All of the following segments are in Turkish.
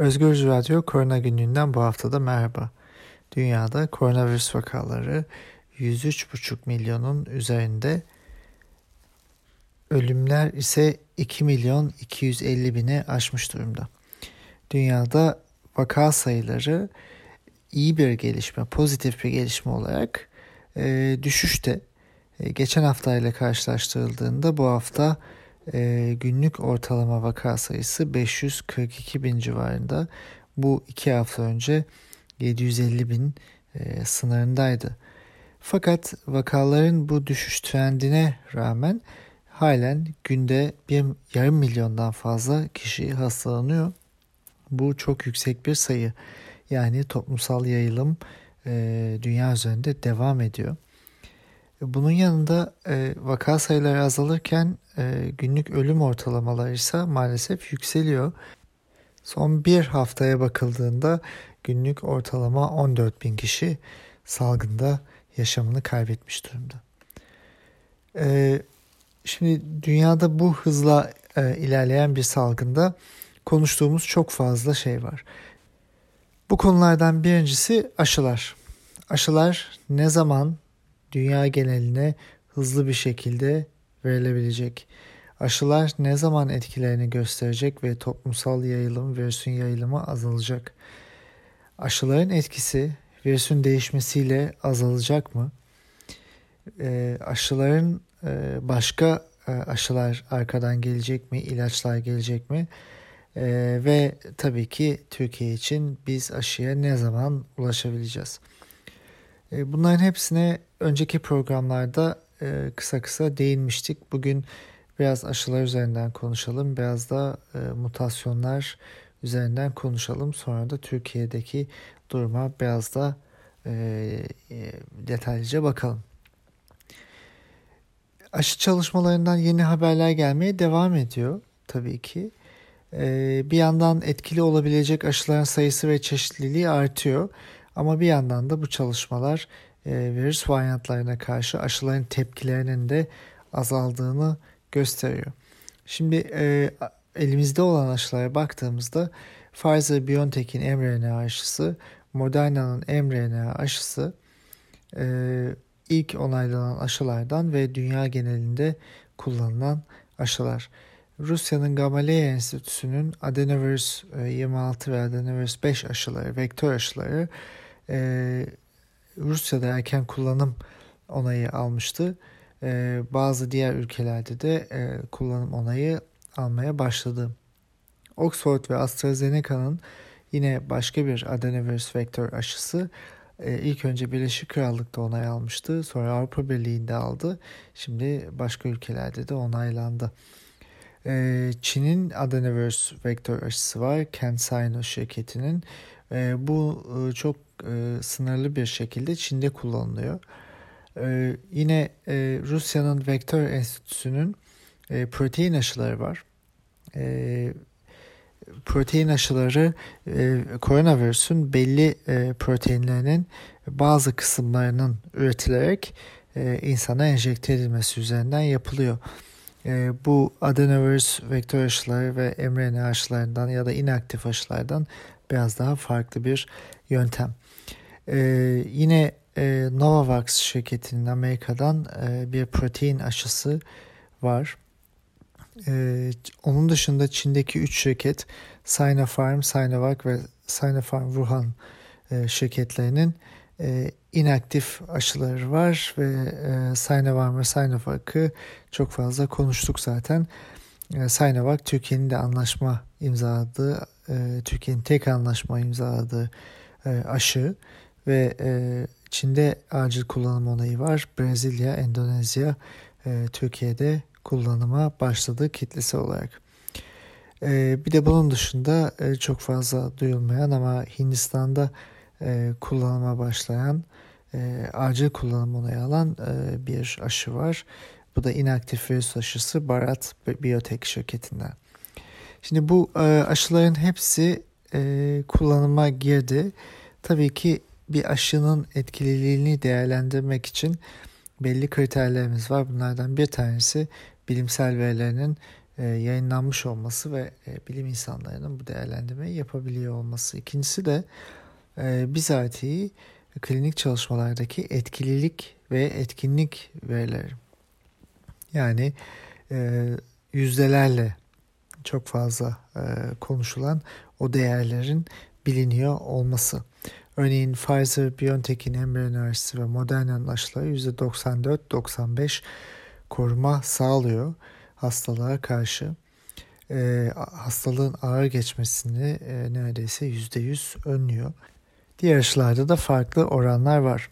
Özgür Radyo Korona Günlüğü'nden bu haftada merhaba. Dünyada koronavirüs vakaları 103,5 milyonun üzerinde, ölümler ise 2 milyon 250 bini aşmış durumda. Dünyada vaka sayıları iyi bir gelişme, pozitif bir gelişme olarak e, düşüşte. E, geçen hafta ile karşılaştırıldığında bu hafta e, günlük ortalama vaka sayısı 542 bin civarında. Bu iki hafta önce 750 bin e, sınırındaydı. Fakat vakaların bu düşüş trendine rağmen halen günde bir yarım milyondan fazla kişi hastalanıyor. Bu çok yüksek bir sayı. Yani toplumsal yayılım e, dünya üzerinde devam ediyor. Bunun yanında e, vaka sayıları azalırken e, günlük ölüm ortalamaları ise maalesef yükseliyor. Son bir haftaya bakıldığında günlük ortalama 14 bin kişi salgında yaşamını kaybetmiş durumda. E, şimdi dünyada bu hızla e, ilerleyen bir salgında konuştuğumuz çok fazla şey var. Bu konulardan birincisi aşılar. Aşılar ne zaman dünya geneline hızlı bir şekilde verilebilecek. Aşılar ne zaman etkilerini gösterecek ve toplumsal yayılım, virüsün yayılımı azalacak? Aşıların etkisi virüsün değişmesiyle azalacak mı? E, aşıların e, başka e, aşılar arkadan gelecek mi? İlaçlar gelecek mi? E, ve tabii ki Türkiye için biz aşıya ne zaman ulaşabileceğiz? E, bunların hepsine önceki programlarda e, kısa kısa değinmiştik. Bugün biraz aşılar üzerinden konuşalım. Biraz da e, mutasyonlar üzerinden konuşalım. Sonra da Türkiye'deki duruma biraz da detaylıca bakalım. Aşı çalışmalarından yeni haberler gelmeye devam ediyor tabii ki. Bir yandan etkili olabilecek aşıların sayısı ve çeşitliliği artıyor. Ama bir yandan da bu çalışmalar e, virüs varyantlarına karşı aşıların tepkilerinin de azaldığını gösteriyor. Şimdi e, elimizde olan aşılara baktığımızda Pfizer-BioNTech'in mRNA aşısı, Moderna'nın mRNA aşısı e, ilk onaylanan aşılardan ve dünya genelinde kullanılan aşılar. Rusya'nın Gamaleya Enstitüsü'nün adenovirüs 26 ve adenovirüs 5 aşıları, vektör aşıları e, Rusya'da erken kullanım onayı almıştı. E, bazı diğer ülkelerde de e, kullanım onayı almaya başladı. Oxford ve AstraZeneca'nın yine başka bir adenovirüs vektör aşısı e, ilk önce Birleşik Krallık'ta onay almıştı. Sonra Avrupa Birliği'nde aldı. Şimdi başka ülkelerde de onaylandı. E, Çin'in adenovirüs vektör aşısı var. CanSino şirketinin. E, bu e, çok e, sınırlı bir şekilde Çin'de kullanılıyor. E, yine e, Rusya'nın Vektör Enstitüsü'nün e, protein aşıları var. E, protein aşıları e, koronavirüsün belli e, proteinlerinin bazı kısımlarının üretilerek e, insana enjekte edilmesi üzerinden yapılıyor. E, bu adenovirüs vektör aşıları ve mRNA aşılarından ya da inaktif aşılardan biraz daha farklı bir yöntem. Ee, yine e, Novavax şirketinin Amerika'dan e, bir protein aşısı var. E, onun dışında Çin'deki 3 şirket Sinopharm, Sinovac ve Sinopharm Wuhan e, şirketlerinin e, inaktif aşıları var ve e, Sinovac ve Sinovac'ı çok fazla konuştuk zaten. E, Sinovac Türkiye'nin de anlaşma imzaladığı, e, Türkiye'nin tek anlaşma imzaladığı e, aşı ve Çin'de acil kullanım onayı var. Brezilya, Endonezya, Türkiye'de kullanıma başladı kitlesi olarak. Bir de bunun dışında çok fazla duyulmayan ama Hindistan'da kullanıma başlayan acil kullanım onayı alan bir aşı var. Bu da inaktif virüs aşısı Barat Biotech şirketinden. Şimdi bu e, aşıların hepsi e, kullanıma girdi. Tabii ki bir aşının etkililiğini değerlendirmek için belli kriterlerimiz var. Bunlardan bir tanesi bilimsel verilerinin e, yayınlanmış olması ve e, bilim insanlarının bu değerlendirmeyi yapabiliyor olması. İkincisi de e, bizatihi klinik çalışmalardaki etkililik ve etkinlik verileri. Yani e, yüzdelerle çok fazla e, konuşulan o değerlerin biliniyor olması. Örneğin Pfizer, BioNTech'in mRNA'sı ve Moderna'nın aşıları %94-95 koruma sağlıyor hastalığa karşı. E, hastalığın ağır geçmesini e, neredeyse %100 önlüyor. Diğer aşılarda da farklı oranlar var.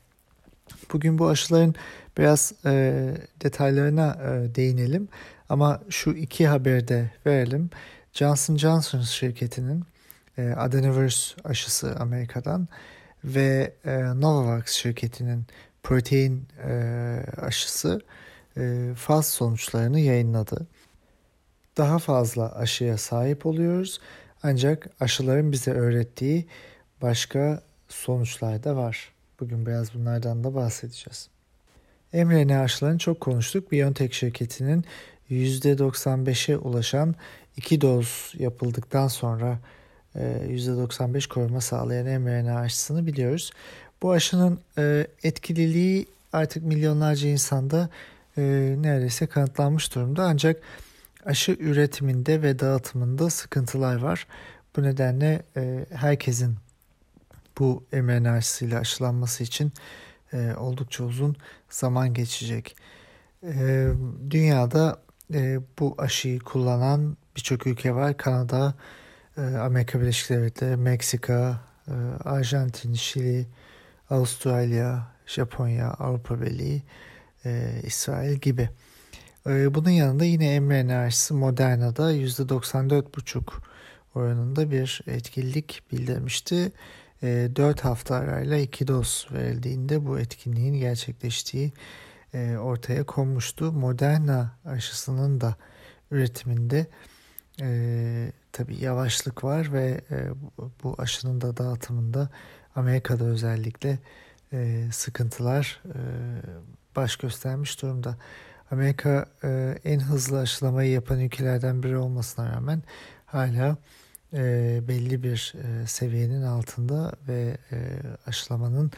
Bugün bu aşıların biraz e, detaylarına e, değinelim ama şu iki haberde verelim. Johnson Johnson şirketinin e, adenovirüs aşısı Amerika'dan ve e, Novavax şirketinin protein e, aşısı e, faz sonuçlarını yayınladı. Daha fazla aşıya sahip oluyoruz ancak aşıların bize öğrettiği başka sonuçlar da var. Bugün biraz bunlardan da bahsedeceğiz. mRNA aşılarını çok konuştuk. BioNTech şirketinin %95'e ulaşan iki doz yapıldıktan sonra %95 e, koruma sağlayan mRNA aşısını biliyoruz. Bu aşının e, etkililiği artık milyonlarca insanda e, neredeyse kanıtlanmış durumda. Ancak aşı üretiminde ve dağıtımında sıkıntılar var. Bu nedenle herkesin bu mRNA aşısıyla aşılanması için oldukça uzun zaman geçecek. Dünyada bu aşıyı kullanan birçok ülke var. Kanada, ee, Amerika Birleşik Devletleri, Meksika, e, Arjantin, Şili, Avustralya, Japonya, Avrupa Birliği, e, İsrail gibi. E, bunun yanında yine mRNA aşısı Moderna'da %94,5 oranında bir etkinlik bildirmişti. 4 hafta arayla 2 doz verildiğinde bu etkinliğin gerçekleştiği ortaya konmuştu. Moderna aşısının da üretiminde tabii yavaşlık var ve e, bu aşının da dağıtımında Amerika'da özellikle e, sıkıntılar e, baş göstermiş durumda. Amerika e, en hızlı aşılamayı yapan ülkelerden biri olmasına rağmen hala e, belli bir e, seviyenin altında ve e, aşılamanın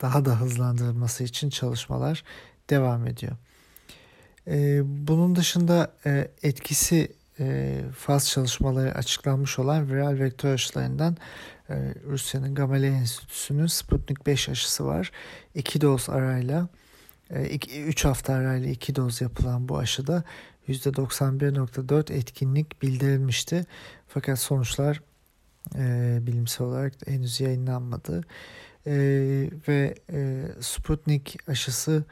daha da hızlandırılması için çalışmalar devam ediyor. E, bunun dışında e, etkisi e, faz çalışmaları açıklanmış olan viral vektör aşılarından e, Rusya'nın Gamaleya Enstitüsü'nün Sputnik 5 aşısı var. 2 doz arayla 3 e, hafta arayla 2 doz yapılan bu aşıda %91.4 etkinlik bildirilmişti. Fakat sonuçlar e, bilimsel olarak henüz yayınlanmadı. E, ve e, Sputnik aşısı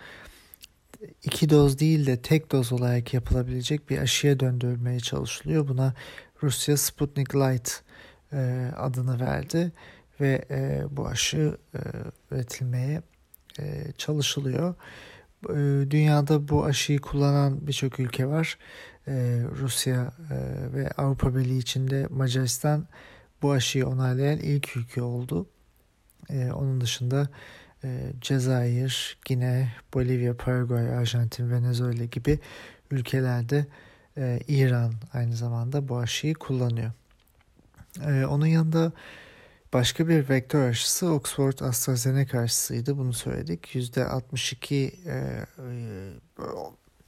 iki doz değil de tek doz olarak yapılabilecek bir aşıya döndürülmeye çalışılıyor. Buna Rusya Sputnik Light e, adını verdi ve e, bu aşı e, üretilmeye e, çalışılıyor. Dünyada bu aşıyı kullanan birçok ülke var. E, Rusya e, ve Avrupa Birliği içinde Macaristan bu aşıyı onaylayan ilk ülke oldu. E, onun dışında e, Cezayir, Gine, Bolivya, Paraguay, Arjantin, Venezuela gibi ülkelerde e, İran aynı zamanda bu aşıyı kullanıyor. Onun yanında başka bir vektör aşısı Oxford AstraZeneca aşısıydı. Bunu söyledik. %62 e,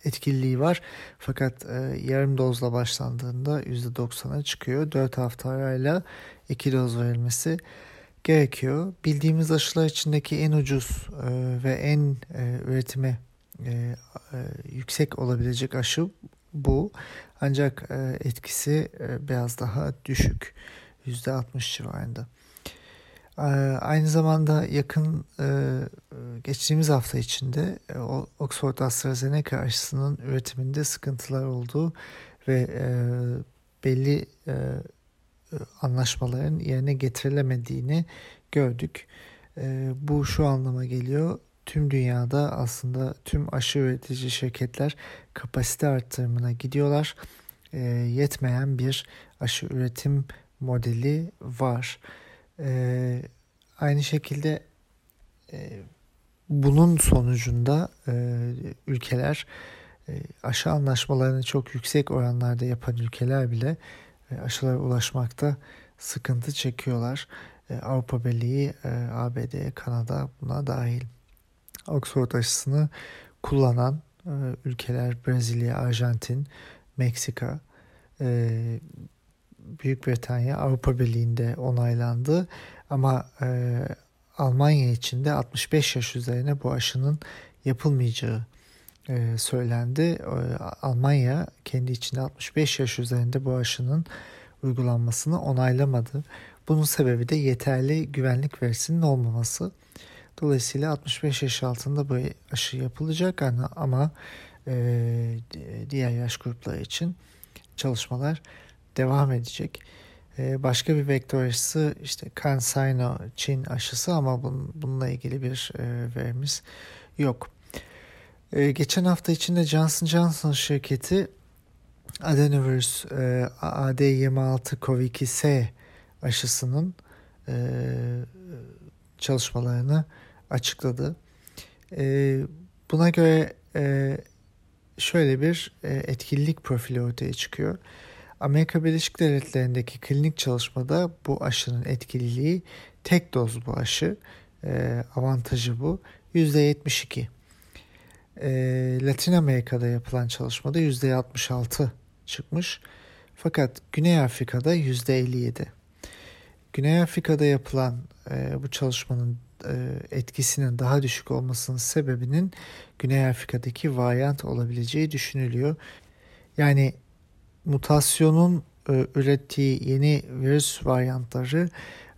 etkililiği var. Fakat e, yarım dozla başlandığında %90'a çıkıyor. 4 hafta arayla 2 doz verilmesi gerekiyor. Bildiğimiz aşılar içindeki en ucuz e, ve en e, üretime e, e, yüksek olabilecek aşı bu. Ancak e, etkisi e, biraz daha düşük. %60 civarında. E, aynı zamanda yakın e, geçtiğimiz hafta içinde e, Oxford AstraZeneca aşısının üretiminde sıkıntılar olduğu ve e, belli e, anlaşmaların yerine getirilemediğini gördük. E, bu şu anlama geliyor. Tüm dünyada aslında tüm aşı üretici şirketler kapasite arttırımına gidiyorlar. E, yetmeyen bir aşı üretim modeli var. E, aynı şekilde bunun sonucunda ülkeler e, aşı anlaşmalarını çok yüksek oranlarda yapan ülkeler bile e, aşılara ulaşmakta sıkıntı çekiyorlar. E, Avrupa Birliği, e, ABD, Kanada buna dahil. Oxford aşısını kullanan e, ülkeler Brezilya, Arjantin, Meksika, e, Büyük Britanya Avrupa Birliği'nde onaylandı ama e, Almanya için de 65 yaş üzerine bu aşının yapılmayacağı e, söylendi. E, Almanya kendi içinde 65 yaş üzerinde bu aşının uygulanmasını onaylamadı. Bunun sebebi de yeterli güvenlik verisinin olmaması. Dolayısıyla 65 yaş altında bu aşı yapılacak ama e, diğer yaş grupları için çalışmalar devam edecek. E, başka bir vektör aşısı işte CanSino Çin aşısı ama bun, bununla ilgili bir e, verimiz yok. E, geçen hafta içinde Johnson Johnson şirketi adenovirüs e, AD26 COVID-2S aşısının e, çalışmalarını açıkladı. Buna göre şöyle bir e, etkililik profili ortaya çıkıyor. Amerika Birleşik Devletleri'ndeki klinik çalışmada bu aşının etkililiği tek doz bu aşı. E, avantajı bu. %72. E, Latin Amerika'da yapılan çalışmada %66 çıkmış. Fakat Güney Afrika'da %57. Güney Afrika'da yapılan e, bu çalışmanın e, etkisinin daha düşük olmasının sebebinin Güney Afrika'daki varyant olabileceği düşünülüyor. Yani mutasyonun e, ürettiği yeni virüs varyantları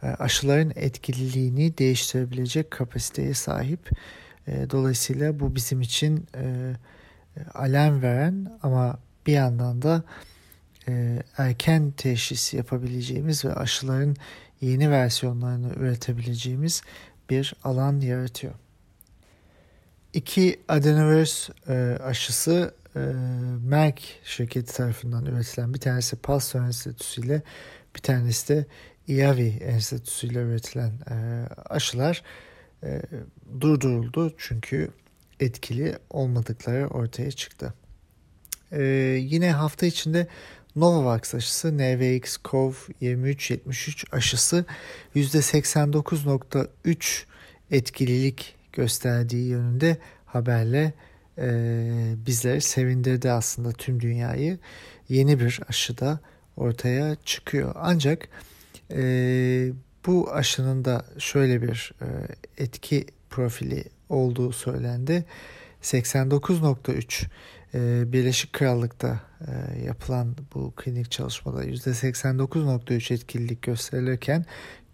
e, aşıların etkililiğini değiştirebilecek kapasiteye sahip. E, dolayısıyla bu bizim için e, alarm veren ama bir yandan da erken teşhis yapabileceğimiz ve aşıların yeni versiyonlarını üretebileceğimiz bir alan yaratıyor. İki adenovirüs aşısı e, Merck şirketi tarafından üretilen bir tanesi Pasteur Enstitüsü ile bir tanesi de IAVI Enstitüsü ile üretilen e, aşılar e, durduruldu çünkü etkili olmadıkları ortaya çıktı. E, yine hafta içinde Novavax aşısı NVX-CoV 2373 aşısı %89.3 etkililik gösterdiği yönünde haberle bizleri sevindirdi aslında tüm dünyayı. Yeni bir aşı da ortaya çıkıyor. Ancak e, bu aşının da şöyle bir e, etki profili olduğu söylendi. 89.3 e, Birleşik Krallık'ta e, yapılan bu klinik çalışmada %89.3 etkililik gösterilirken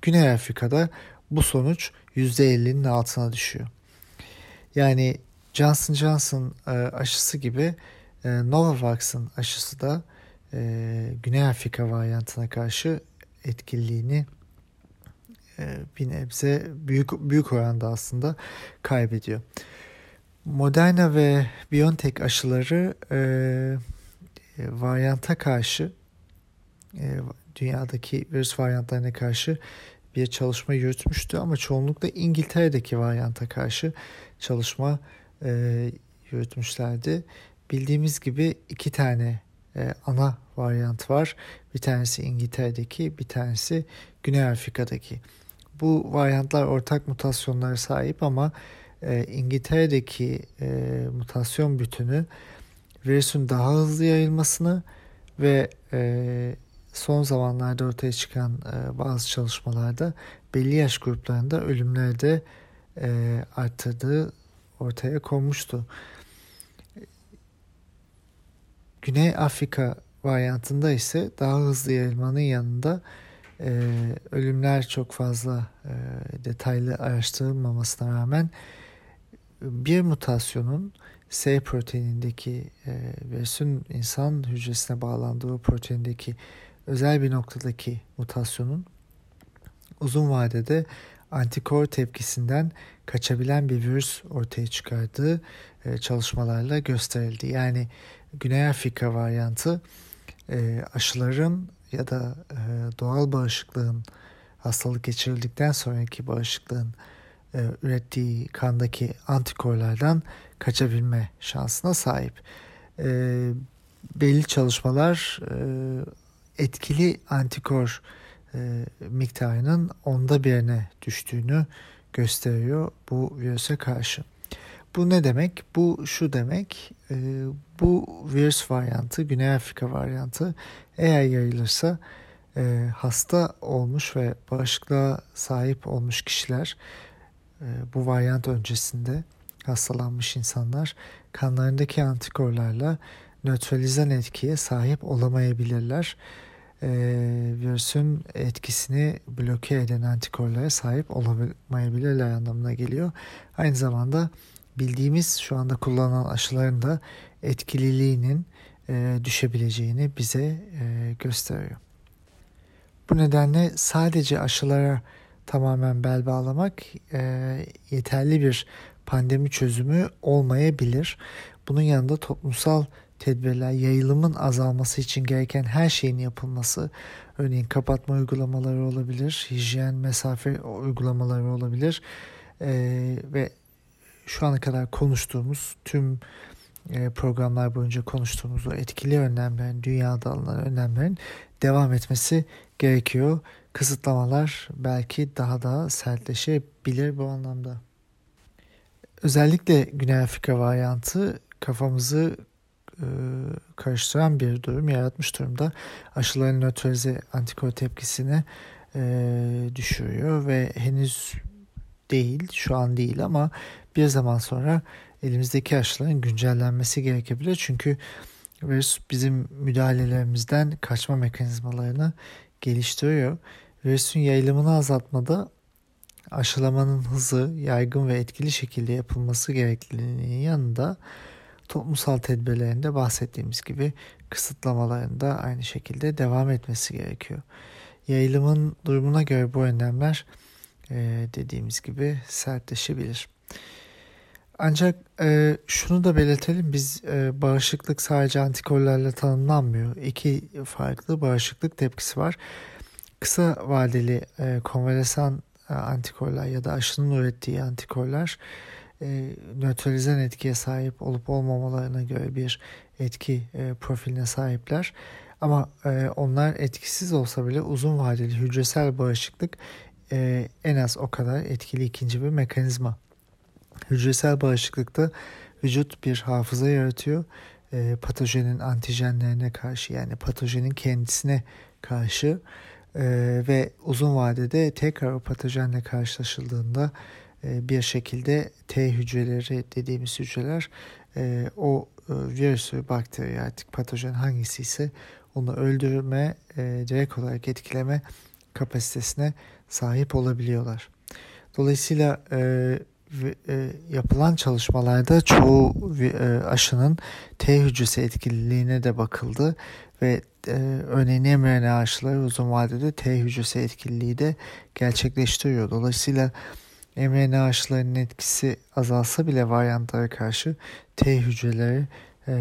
Güney Afrika'da bu sonuç %50'nin altına düşüyor. Yani Johnson Johnson e, aşısı gibi e, Novavax'ın aşısı da e, Güney Afrika varyantına karşı etkililiğini bir nebze büyük büyük oranda aslında kaybediyor. Moderna ve BioNTech aşıları e, varyanta karşı e, dünyadaki virüs varyantlarına karşı bir çalışma yürütmüştü ama çoğunlukla İngiltere'deki varyanta karşı çalışma e, yürütmüşlerdi. Bildiğimiz gibi iki tane e, ana varyant var. Bir tanesi İngiltere'deki, bir tanesi Güney Afrika'daki. Bu varyantlar ortak mutasyonlara sahip ama e, İngiltere'deki e, mutasyon bütünü virüsün daha hızlı yayılmasını ve e, son zamanlarda ortaya çıkan e, bazı çalışmalarda belli yaş gruplarında ölümlerde e, arttırdığı ortaya konmuştu. Güney Afrika varyantında ise daha hızlı yayılmanın yanında e, ölümler çok fazla e, detaylı araştırılmamasına rağmen bir mutasyonun S proteinindeki e, virüsün insan hücresine bağlandığı proteindeki özel bir noktadaki mutasyonun uzun vadede antikor tepkisinden kaçabilen bir virüs ortaya çıkardığı e, çalışmalarla gösterildi. Yani Güney Afrika varyantı e, aşıların ya da e, doğal bağışıklığın hastalık geçirildikten sonraki bağışıklığın ürettiği kandaki antikorlardan kaçabilme şansına sahip. e, belli çalışmalar e, etkili antikor e, miktarının onda birine düştüğünü gösteriyor bu virüse karşı. Bu ne demek? Bu şu demek. E, bu virüs varyantı, Güney Afrika varyantı eğer yayılırsa e, hasta olmuş ve bağışıklığa sahip olmuş kişiler e, bu varyant öncesinde hastalanmış insanlar kanlarındaki antikorlarla nötralizan etkiye sahip olamayabilirler. E, virüsün etkisini bloke eden antikorlara sahip olamayabilirler anlamına geliyor. Aynı zamanda bildiğimiz şu anda kullanılan aşıların da etkililiğinin e, düşebileceğini bize e, gösteriyor. Bu nedenle sadece aşılara tamamen bel bağlamak e, yeterli bir pandemi çözümü olmayabilir. Bunun yanında toplumsal tedbirler, yayılımın azalması için gereken her şeyin yapılması, örneğin kapatma uygulamaları olabilir, hijyen, mesafe uygulamaları olabilir e, ve şu ana kadar konuştuğumuz tüm programlar boyunca konuştuğumuz o etkili önlemlerin, dünyada alınan önlemlerin devam etmesi gerekiyor. Kısıtlamalar belki daha da sertleşebilir bu anlamda. Özellikle Güney Afrika varyantı kafamızı karıştıran bir durum yaratmış durumda. Aşıların nötralize antikor tepkisini e, düşürüyor ve henüz değil, şu an değil ama bir zaman sonra elimizdeki aşıların güncellenmesi gerekebilir. Çünkü virüs bizim müdahalelerimizden kaçma mekanizmalarını geliştiriyor. Virüsün yayılımını azaltmada aşılamanın hızı, yaygın ve etkili şekilde yapılması gerekliliğinin yanında toplumsal tedbirlerinde bahsettiğimiz gibi kısıtlamalarında aynı şekilde devam etmesi gerekiyor. Yayılımın durumuna göre bu önlemler e, dediğimiz gibi sertleşebilir. Ancak e, şunu da belirtelim biz e, bağışıklık sadece antikorlarla tanımlanmıyor. İki farklı bağışıklık tepkisi var. Kısa vadeli e, konvalesan e, antikorlar ya da aşının ürettiği antikorlar e, nötralizan etkiye sahip olup olmamalarına göre bir etki e, profiline sahipler. Ama e, onlar etkisiz olsa bile uzun vadeli hücresel bağışıklık e, en az o kadar etkili ikinci bir mekanizma. Hücresel bağışıklıkta vücut bir hafıza yaratıyor. E, patojenin antijenlerine karşı yani patojenin kendisine karşı e, ve uzun vadede tekrar o patojenle karşılaşıldığında bir şekilde T hücreleri dediğimiz hücreler e, o e, virüsü, bakteri artık patojen hangisi ise onu öldürme, e, direkt olarak etkileme kapasitesine sahip olabiliyorlar. Dolayısıyla e, e, yapılan çalışmalarda çoğu e, aşının T hücresi etkililiğine de bakıldı ve e, örneğin mRNA aşıları uzun vadede T hücresi etkililiği de gerçekleştiriyor. Dolayısıyla mRNA aşılarının etkisi azalsa bile varyantlara karşı T hücreleri e,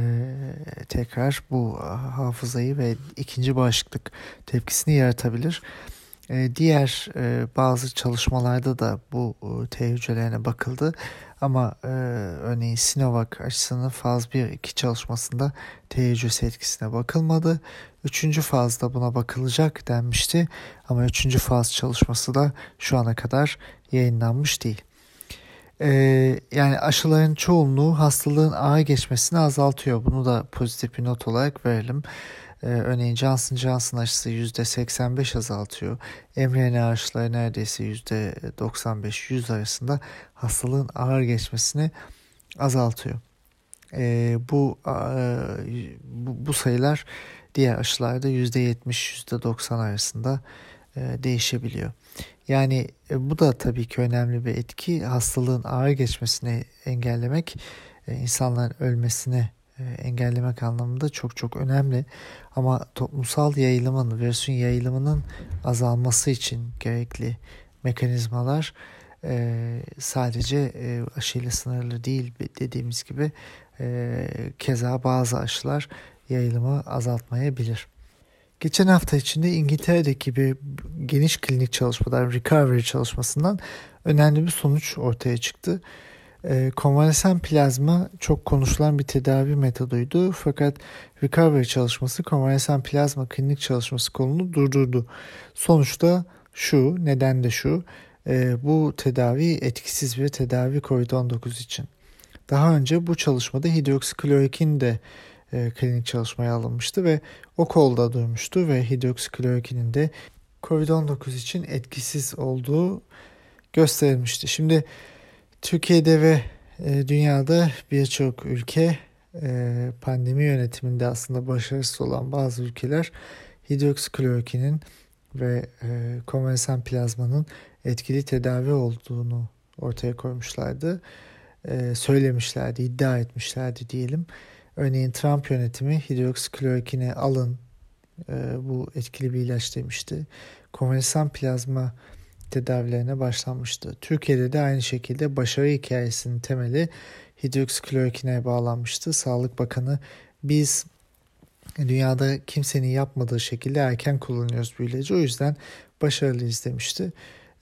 tekrar bu hafızayı ve ikinci bağışıklık tepkisini yaratabilir. E, diğer e, bazı çalışmalarda da bu e, T hücrelerine bakıldı. Ama e, örneğin Sinovac aşısının faz 1-2 çalışmasında T hücresi etkisine bakılmadı. Üçüncü fazda buna bakılacak denmişti. Ama üçüncü faz çalışması da şu ana kadar yayınlanmış değil. Ee, yani aşıların çoğunluğu hastalığın ağır geçmesini azaltıyor. Bunu da pozitif bir not olarak verelim. Ee, örneğin Johnson Johnson aşısı %85 azaltıyor. mRNA aşıları neredeyse %95-100 arasında hastalığın ağır geçmesini azaltıyor. Ee, bu, e, bu bu sayılar diğer aşılarda %70-%90 arasında e, değişebiliyor. Yani e, bu da tabii ki önemli bir etki. Hastalığın ağır geçmesini engellemek, e, insanların ölmesini engellemek anlamında çok çok önemli. Ama toplumsal yayılımın, virüsün yayılımının azalması için gerekli mekanizmalar sadece aşıyla sınırlı değil dediğimiz gibi keza bazı aşılar yayılımı azaltmayabilir. Geçen hafta içinde İngiltere'deki bir geniş klinik çalışmadan, recovery çalışmasından önemli bir sonuç ortaya çıktı. E, konvalesen plazma çok konuşulan bir tedavi metoduydu fakat recovery çalışması konvalesen plazma klinik çalışması konunu durdurdu. Sonuçta şu, neden de şu, e, bu tedavi etkisiz bir tedavi COVID-19 için. Daha önce bu çalışmada hidroksiklorokin de e, klinik çalışmaya alınmıştı ve o kolda durmuştu ve hidroksiklorokinin de COVID-19 için etkisiz olduğu gösterilmişti. Şimdi Türkiye'de ve e, dünyada birçok ülke e, pandemi yönetiminde aslında başarısız olan bazı ülkeler hidroksiklorokinin ve e, konvensiyon plazmanın etkili tedavi olduğunu ortaya koymuşlardı. E, söylemişlerdi, iddia etmişlerdi diyelim. Örneğin Trump yönetimi hidroksiklorokini alın e, bu etkili bir ilaç demişti. Konvensiyon plazma tedavilerine başlanmıştı. Türkiye'de de aynı şekilde başarı hikayesinin temeli hidroksiklorokine bağlanmıştı. Sağlık Bakanı biz dünyada kimsenin yapmadığı şekilde erken kullanıyoruz bu ilacı. O yüzden başarılıyız demişti.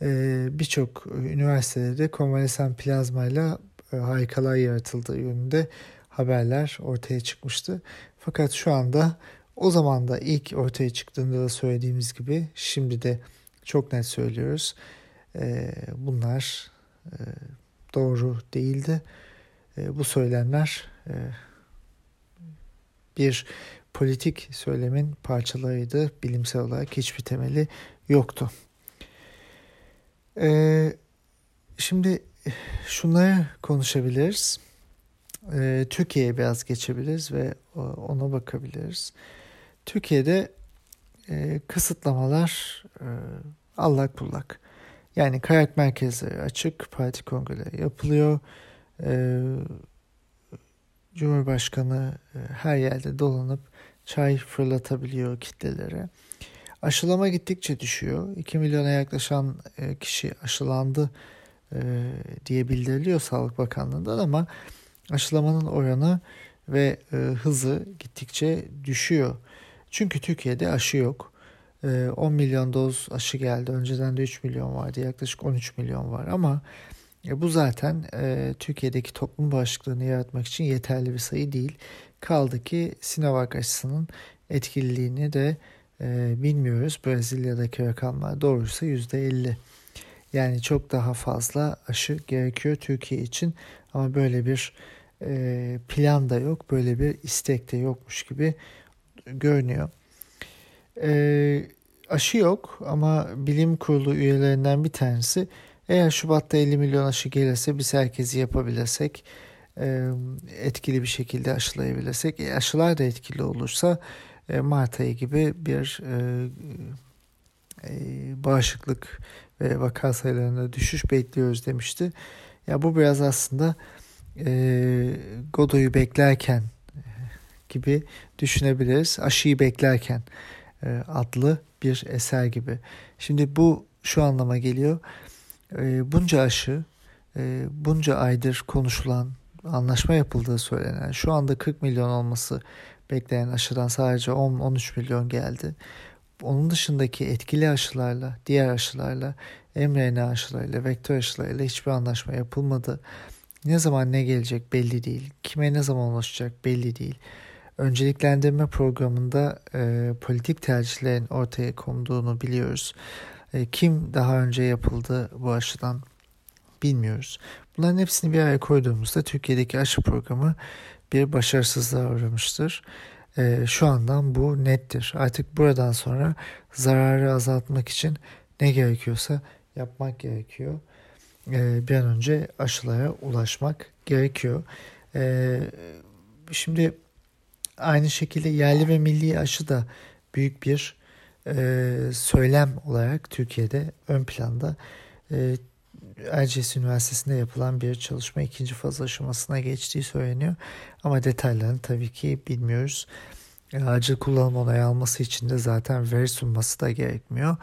Ee, Birçok üniversitede konvalesan plazmayla e, harikalar yaratıldığı yönünde haberler ortaya çıkmıştı. Fakat şu anda o zaman da ilk ortaya çıktığında da söylediğimiz gibi şimdi de çok net söylüyoruz. E, bunlar e, doğru değildi. E, bu söylemler e, bir politik söylemin parçalarıydı. Bilimsel olarak hiçbir temeli yoktu. E, şimdi şunları konuşabiliriz. E, Türkiye'ye biraz geçebiliriz ve ona bakabiliriz. Türkiye'de e, kısıtlamalar e, allak bullak. Yani kayak merkezleri açık, parti kongreleri yapılıyor. E, Cumhurbaşkanı e, her yerde dolanıp çay fırlatabiliyor kitlelere. Aşılama gittikçe düşüyor. 2 milyona yaklaşan e, kişi aşılandı e, diye bildiriliyor Sağlık Bakanlığı'ndan ama aşılamanın oranı ve e, hızı gittikçe düşüyor. Çünkü Türkiye'de aşı yok. 10 milyon doz aşı geldi. Önceden de 3 milyon vardı. Yaklaşık 13 milyon var ama bu zaten Türkiye'deki toplum bağışıklığını yaratmak için yeterli bir sayı değil. Kaldı ki Sinovac aşısının etkililiğini de bilmiyoruz. Brezilya'daki rakamlar doğruysa %50. Yani çok daha fazla aşı gerekiyor Türkiye için ama böyle bir plan da yok, böyle bir istek de yokmuş gibi görünüyor. E, aşı yok ama bilim kurulu üyelerinden bir tanesi eğer Şubat'ta 50 milyon aşı gelirse biz herkesi yapabilirsek e, etkili bir şekilde aşılayabilirsek e, aşılar da etkili olursa e, Mart ayı gibi bir e, e, bağışıklık ve vaka sayılarında düşüş bekliyoruz demişti. Ya bu biraz aslında e, Godoy'u beklerken gibi düşünebiliriz. Aşıyı beklerken e, adlı bir eser gibi. Şimdi bu şu anlama geliyor. E, bunca aşı, e, bunca aydır konuşulan, anlaşma yapıldığı söylenen, şu anda 40 milyon olması beklenen aşıdan sadece 10-13 milyon geldi. Onun dışındaki etkili aşılarla, diğer aşılarla, mRNA aşılarıyla, vektör aşılarıyla hiçbir anlaşma yapılmadı. Ne zaman ne gelecek belli değil. Kime ne zaman ulaşacak belli değil önceliklendirme programında e, politik tercihlerin ortaya konduğunu biliyoruz. E, kim daha önce yapıldı bu aşıdan bilmiyoruz. Bunların hepsini bir araya koyduğumuzda Türkiye'deki aşı programı bir başarısızlığa uğramıştır. E, şu andan bu nettir. Artık buradan sonra zararı azaltmak için ne gerekiyorsa yapmak gerekiyor. E, bir an önce aşılara ulaşmak gerekiyor. E, şimdi Aynı şekilde yerli ve milli aşı da büyük bir e, söylem olarak Türkiye'de ön planda. E, Erciyes Üniversitesi'nde yapılan bir çalışma ikinci faz aşamasına geçtiği söyleniyor. Ama detaylarını tabii ki bilmiyoruz. Acil kullanım onayı alması için de zaten veri sunması da gerekmiyor.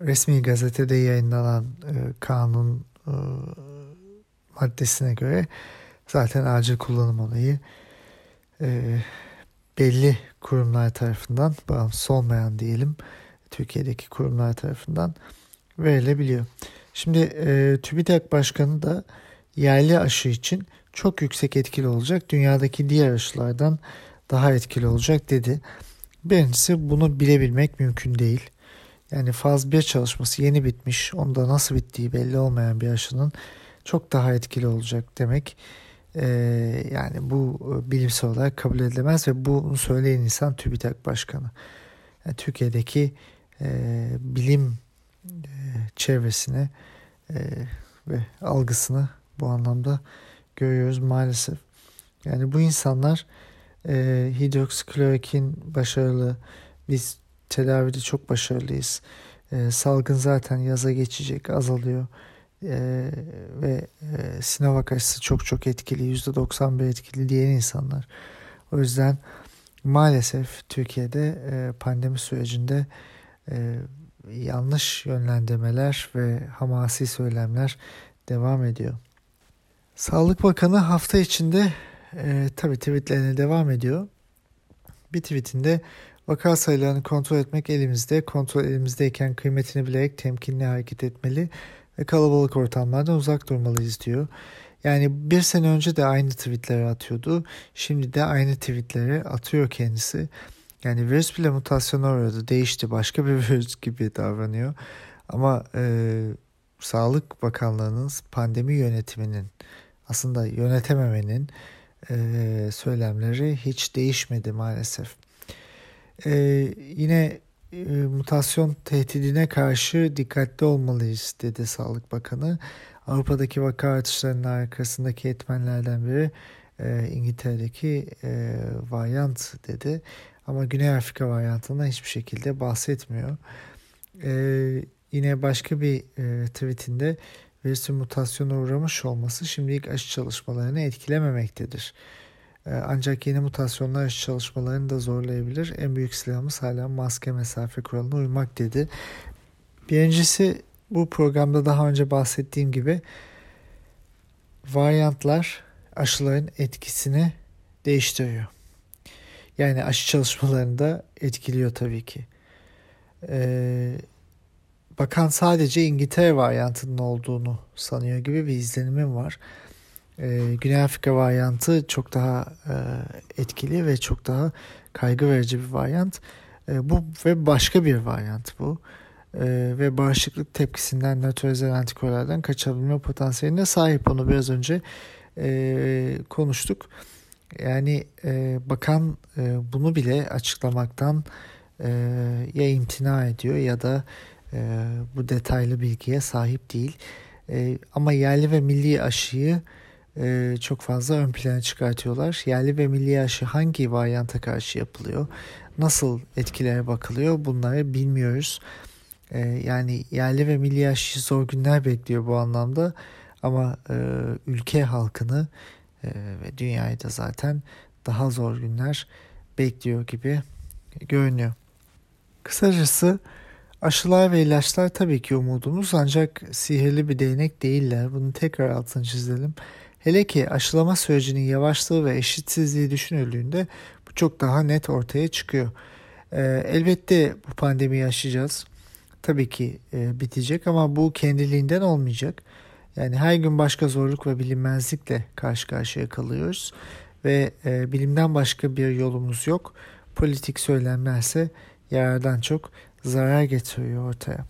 Resmi gazetede yayınlanan e, kanun e, maddesine göre zaten acil kullanım onayı e, belli kurumlar tarafından bağımsız olmayan diyelim Türkiye'deki kurumlar tarafından verilebiliyor. Şimdi e, TÜBİTAK Başkanı da yerli aşı için çok yüksek etkili olacak. Dünyadaki diğer aşılardan daha etkili olacak dedi. Birincisi bunu bilebilmek mümkün değil. Yani faz 1 çalışması yeni bitmiş. Onda nasıl bittiği belli olmayan bir aşının çok daha etkili olacak demek. Ee, yani bu bilimsel olarak kabul edilemez ve bunu söyleyen insan TÜBİTAK Başkanı. Yani Türkiye'deki e, bilim e, çevresine e, ve algısını bu anlamda görüyoruz maalesef. Yani bu insanlar e, hidroksiklorokin başarılı, biz tedavide çok başarılıyız. E, salgın zaten yaza geçecek, azalıyor. E, ve e, Sinovac aşısı çok çok etkili, %91 etkili diyen insanlar. O yüzden maalesef Türkiye'de e, pandemi sürecinde e, yanlış yönlendirmeler ve hamasi söylemler devam ediyor. Sağlık Bakanı hafta içinde e, tabii tweetlerine devam ediyor. Bir tweetinde vaka sayılarını kontrol etmek elimizde, kontrol elimizdeyken kıymetini bilerek temkinli hareket etmeli ve kalabalık ortamlardan uzak durmalıyız diyor. Yani bir sene önce de aynı tweetleri atıyordu. Şimdi de aynı tweetleri atıyor kendisi. Yani virüs bile mutasyona uğradı, değişti, başka bir virüs gibi davranıyor. Ama e, Sağlık Bakanlığı'nın pandemi yönetiminin aslında yönetememenin e, söylemleri hiç değişmedi maalesef. E, yine e, mutasyon tehdidine karşı dikkatli olmalıyız dedi Sağlık Bakanı. Avrupa'daki vaka artışlarının arkasındaki etmenlerden biri e, İngiltere'deki e, varyant dedi. Ama Güney Afrika varyantından hiçbir şekilde bahsetmiyor. E, yine başka bir e, tweetinde virüsün mutasyona uğramış olması şimdilik aşı çalışmalarını etkilememektedir. Ee, ancak yeni mutasyonlar aşı çalışmalarını da zorlayabilir. En büyük silahımız hala maske mesafe kuralına uymak dedi. Birincisi bu programda daha önce bahsettiğim gibi varyantlar aşıların etkisini değiştiriyor. Yani aşı çalışmalarını da etkiliyor tabii ki. Ee, bakan sadece İngiltere varyantının olduğunu sanıyor gibi bir izlenimim var. Ee, Güney Afrika varyantı çok daha e, etkili ve çok daha kaygı verici bir varyant. E, bu ve başka bir varyant bu. E, ve bağışıklık tepkisinden nötralize antikorlardan kaçabilme potansiyeline sahip. Onu biraz önce e, konuştuk. Yani e, bakan e, bunu bile açıklamaktan e, ya imtina ediyor ya da e, bu detaylı bilgiye sahip değil. E, ama yerli ve milli aşıyı e, çok fazla ön plana çıkartıyorlar. Yerli ve milli aşı hangi varyanta karşı yapılıyor? Nasıl etkilere bakılıyor? Bunları bilmiyoruz. E, yani yerli ve milli aşı zor günler bekliyor bu anlamda. Ama e, ülke halkını e, ve dünyayı da zaten daha zor günler bekliyor gibi görünüyor. Kısacası Aşılar ve ilaçlar tabii ki umudumuz ancak sihirli bir değnek değiller. Bunu tekrar altını çizelim. Hele ki aşılama sürecinin yavaşlığı ve eşitsizliği düşünüldüğünde bu çok daha net ortaya çıkıyor. Ee, elbette bu pandemiyi aşacağız. Tabii ki e, bitecek ama bu kendiliğinden olmayacak. Yani her gün başka zorluk ve bilinmezlikle karşı karşıya kalıyoruz ve e, bilimden başka bir yolumuz yok. Politik söylemlerse yarardan çok zarar getiriyor ortaya.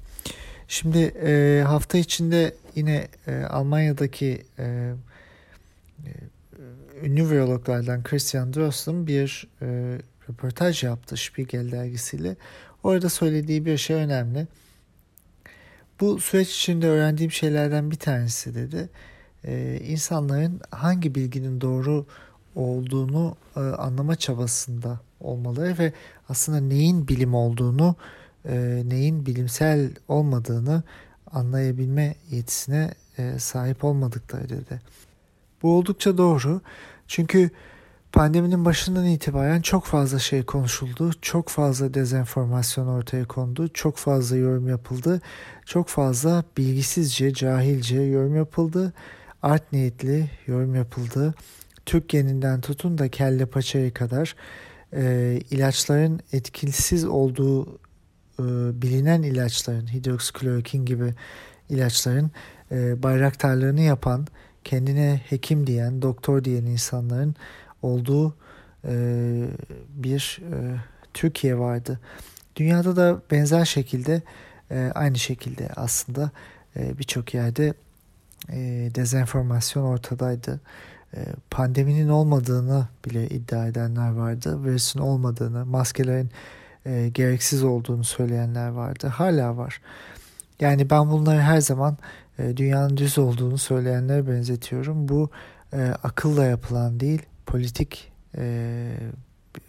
Şimdi e, hafta içinde yine e, Almanya'daki ünlü virologlardan Christian Drosten bir e, röportaj yaptı Spiegel dergisiyle. Orada söylediği bir şey önemli. Bu süreç içinde öğrendiğim şeylerden bir tanesi dedi. E, insanların hangi bilginin doğru olduğunu e, anlama çabasında olmaları ve aslında neyin bilim olduğunu e, neyin bilimsel olmadığını anlayabilme yetisine e, sahip olmadıkları dedi. Bu oldukça doğru. Çünkü pandeminin başından itibaren çok fazla şey konuşuldu. Çok fazla dezenformasyon ortaya kondu. Çok fazla yorum yapıldı. Çok fazla bilgisizce, cahilce yorum yapıldı. Art niyetli yorum yapıldı. Türk geninden tutun da kelle paçaya kadar e, ilaçların etkisiz olduğu e, bilinen ilaçların, hidroksiklorokin gibi ilaçların e, bayraktarlarını yapan kendine hekim diyen, doktor diyen insanların olduğu e, bir e, Türkiye vardı. Dünyada da benzer şekilde e, aynı şekilde aslında e, birçok yerde e, dezenformasyon ortadaydı. E, pandeminin olmadığını bile iddia edenler vardı. Virüsün olmadığını, maskelerin e, gereksiz olduğunu söyleyenler vardı. Hala var. Yani ben bunları her zaman e, dünyanın düz olduğunu söyleyenlere benzetiyorum. Bu e, akılla yapılan değil, politik e,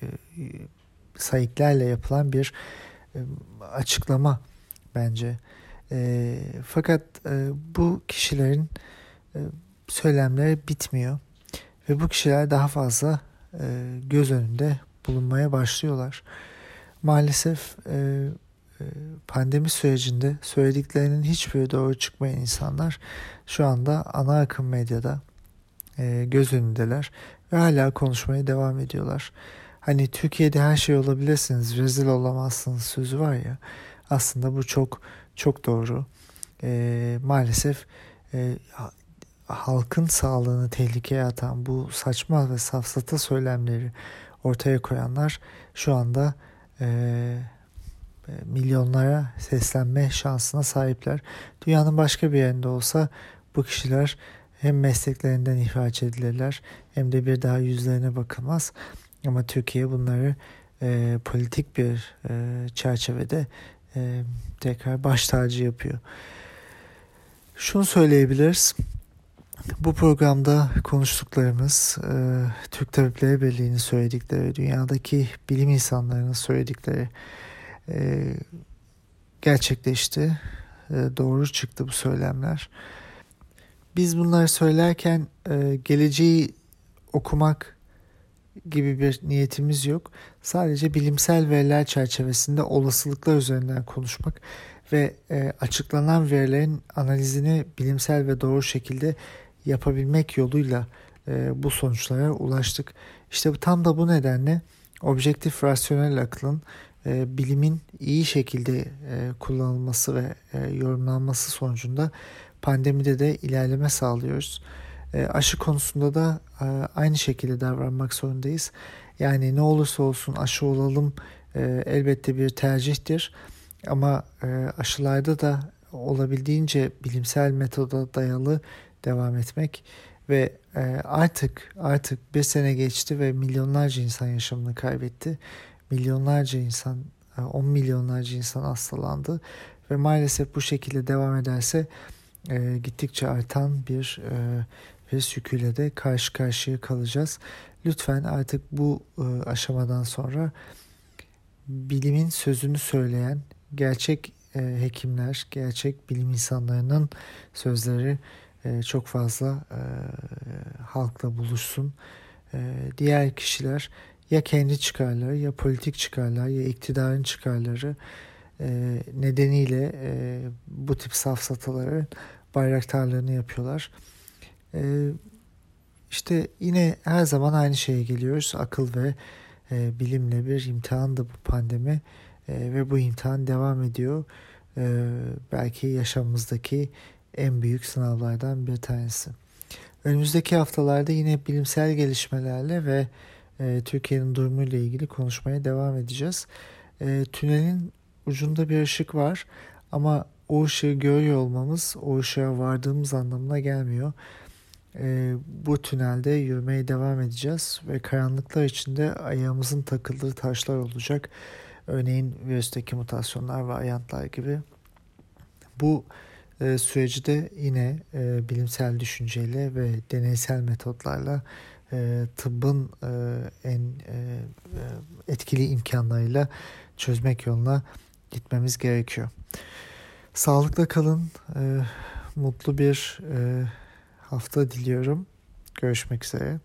e, sayıklarla yapılan bir e, açıklama bence. E, fakat e, bu kişilerin e, söylemleri bitmiyor ve bu kişiler daha fazla e, göz önünde bulunmaya başlıyorlar. Maalesef e, pandemi sürecinde söylediklerinin hiçbiri doğru çıkmayan insanlar şu anda ana akım medyada e, göz önündeler ve hala konuşmaya devam ediyorlar. Hani Türkiye'de her şey olabilirsiniz, rezil olamazsınız sözü var ya. Aslında bu çok çok doğru. E, maalesef e, halkın sağlığını tehlikeye atan bu saçma ve safsata söylemleri ortaya koyanlar şu anda e, milyonlara seslenme şansına sahipler. Dünyanın başka bir yerinde olsa bu kişiler hem mesleklerinden ihraç edilirler hem de bir daha yüzlerine bakılmaz. Ama Türkiye bunları e, politik bir e, çerçevede e, tekrar baş tacı yapıyor. Şunu söyleyebiliriz. Bu programda konuştuklarımız e, Türk Tabipleri Birliği'nin söyledikleri, dünyadaki bilim insanlarının söyledikleri e, gerçekleşti. E, doğru çıktı bu söylemler. Biz bunları söylerken e, geleceği okumak gibi bir niyetimiz yok. Sadece bilimsel veriler çerçevesinde olasılıklar üzerinden konuşmak ve e, açıklanan verilerin analizini bilimsel ve doğru şekilde yapabilmek yoluyla e, bu sonuçlara ulaştık. İşte tam da bu nedenle objektif rasyonel aklın e, bilimin iyi şekilde e, kullanılması ve e, yorumlanması sonucunda pandemide de ilerleme sağlıyoruz. E, aşı konusunda da e, aynı şekilde davranmak zorundayız. Yani ne olursa olsun aşı olalım e, elbette bir tercihtir. Ama e, aşılarda da olabildiğince bilimsel metoda dayalı devam etmek ve e, artık artık bir sene geçti ve milyonlarca insan yaşamını kaybetti. Milyonlarca insan, 10 e, milyonlarca insan hastalandı ve maalesef bu şekilde devam ederse e, gittikçe artan bir e, virüs yüküyle de karşı karşıya kalacağız. Lütfen artık bu e, aşamadan sonra bilimin sözünü söyleyen gerçek e, hekimler, gerçek bilim insanlarının sözleri e, çok fazla e, halkla buluşsun. E, diğer kişiler ya kendi çıkarları ya politik çıkarlar ya iktidarın çıkarları e, nedeniyle e, bu tip safsataların bayraktarlarını yapıyorlar. E, işte yine her zaman aynı şeye geliyoruz. Akıl ve e, bilimle bir imtihandı bu pandemi e, ve bu imtihan devam ediyor. E, belki yaşamımızdaki en büyük sınavlardan bir tanesi. Önümüzdeki haftalarda yine bilimsel gelişmelerle ve e, Türkiye'nin durumuyla ilgili konuşmaya devam edeceğiz. E, tünelin ucunda bir ışık var ama o ışığı görüyor olmamız o ışığa vardığımız anlamına gelmiyor. E, bu tünelde yürümeye devam edeceğiz ve karanlıklar içinde ayağımızın takıldığı taşlar olacak. Örneğin virüsteki mutasyonlar ve ayantlar gibi. Bu e, süreci de yine e, bilimsel düşünceyle ve deneysel metotlarla e, tıbbın e, en e, e, etkili imkanlarıyla çözmek yoluna gitmemiz gerekiyor. Sağlıkla kalın, e, mutlu bir e, hafta diliyorum. Görüşmek üzere.